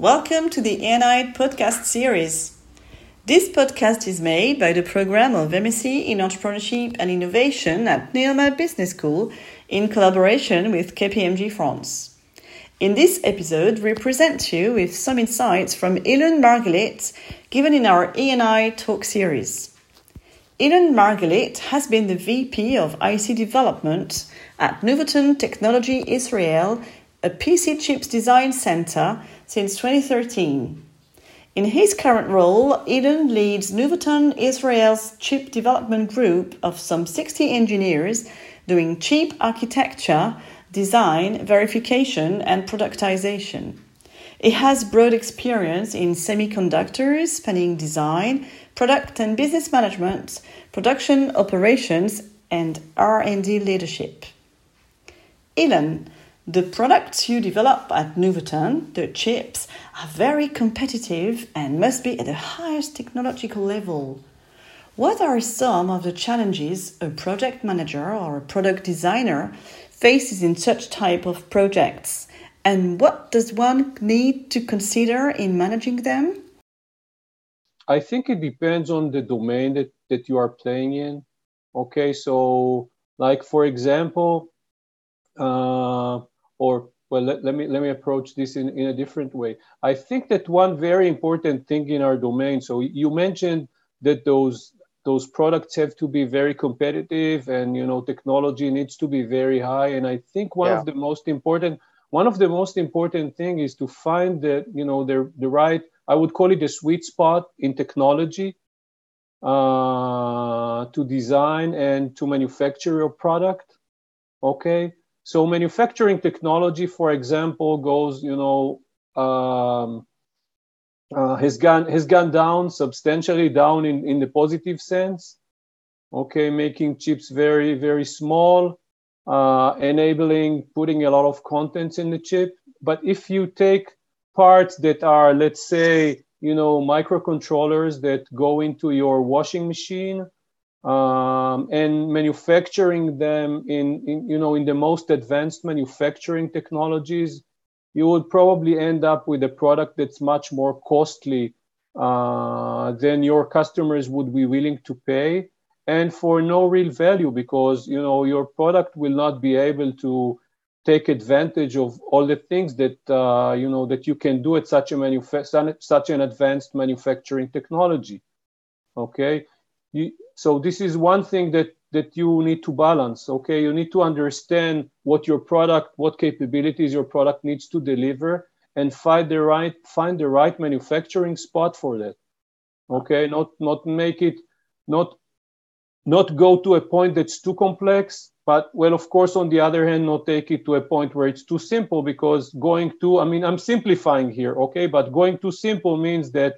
Welcome to the E&I podcast series. This podcast is made by the program of MSc in Entrepreneurship and Innovation at Neoma Business School in collaboration with KPMG France. In this episode, we present you with some insights from Ilan Margalit given in our E&I talk series. Ilan Margalit has been the VP of IC development at Nuvoton Technology Israel, a PC chips design center since 2013. In his current role, Ilan leads Nuvoton Israel's chip development group of some 60 engineers doing chip architecture, design, verification, and productization. He has broad experience in semiconductors, spanning design, product and business management, production operations, and R&D leadership. Ilan, the products you develop at Nuvoton, the chips, are very competitive and must be at the highest technological level. What are some of the challenges a project manager or a product designer faces in such type of projects? And what does one need to consider in managing them? I think it depends on the domain that, that you are playing in. Okay, so like for example, uh, or well let, let, me let me approach this in, in a different way. I think that one very important thing in our domain so you mentioned that those those products have to be very competitive and you know technology needs to be very high. And i think one yeah. of the most important one of the most important thing is to find the you know the, the right i would call it the sweet spot in technology uh, to design and to manufacture your product okay so manufacturing technology, for example, goes, you know, um, uh, has gone has gone down substantially down in, in the positive sense. Okay, making chips very very small, uh, enabling putting a lot of contents in the chip. But if you take parts that are, let's say, you know, microcontrollers that go into your washing machine um, and manufacturing them in, in, you know in the most advanced manufacturing technologies you would probably end up with a product that's much more costly uh, than your customers would be willing to pay and for no real value because you know your product will not be able to take advantage of all the things that uh, you know that you can do at such a manufa- such an advanced manufacturing technology. Okay? You, so this is one thing that that you need to balance okay? You need to understand what your product what capabilities your product needs to deliver and find the right find the right manufacturing spot for that okay? Not not make it not not go to a point that's too complex but well of course on the other hand not take it to a point where it's too simple because going to i mean i'm simplifying here okay? But going too simple means that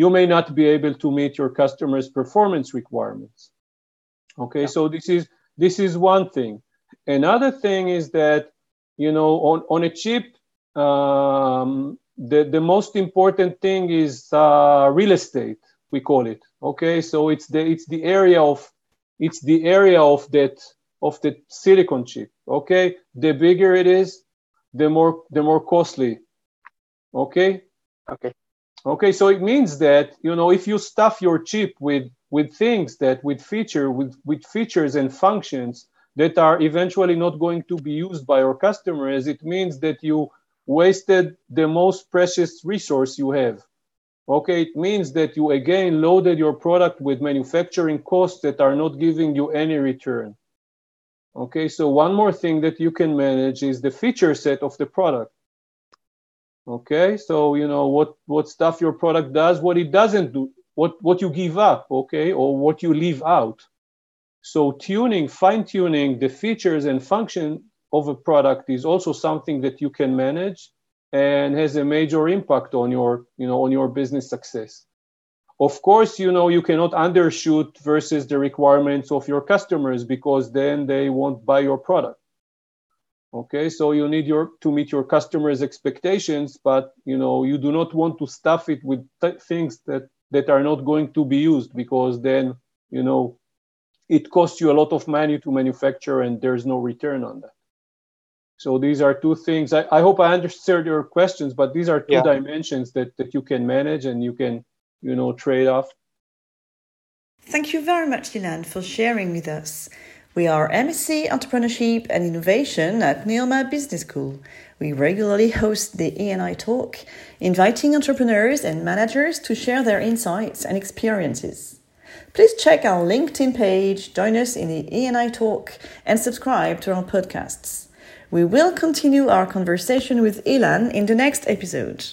you may not be able to meet your customers performance requirements. Okay yeah. so this is this is one thing. Another thing is that you know on, on a chip um, the, the most important thing is uh, real estate we call it. Okay so it's the it's the area of it's the area of that of the silicon chip. Okay the bigger it is the more the more costly. Okay? Okay Okay, so it means that you know if you stuff your chip with with things that with feature with with features and functions that are eventually not going to be used by your customers, it means that you wasted the most precious resource you have. Okay, it means that you again loaded your product with manufacturing costs that are not giving you any return. Okay, so one more thing that you can manage is the feature set of the product okay so you know what what stuff your product does what it doesn't do what what you give up okay or what you leave out. So tuning fine tuning the features and function of a product is also something that you can manage and has a major impact on your you know on your business success. Of course you know you cannot undershoot versus the requirements of your customers because then they won't buy your product okay so you need your to meet your customers expectations but you know you do not want to stuff it with th- things that that are not going to be used because then you know it costs you a lot of money to manufacture and there's no return on that So these are two things. I, I hope I understood your questions, but these are two yeah. dimensions that, that you can manage and you can, you know, trade off. Thank you very much, Ilan, for sharing with us. We are MSc Entrepreneurship and Innovation at NEOMA Business School. We regularly host the E&I Talk, inviting entrepreneurs and managers to share their insights and experiences. Please check our LinkedIn page, join us in the E&I Talk, and subscribe to our podcasts. We will continue our conversation with Ilan in the next episode.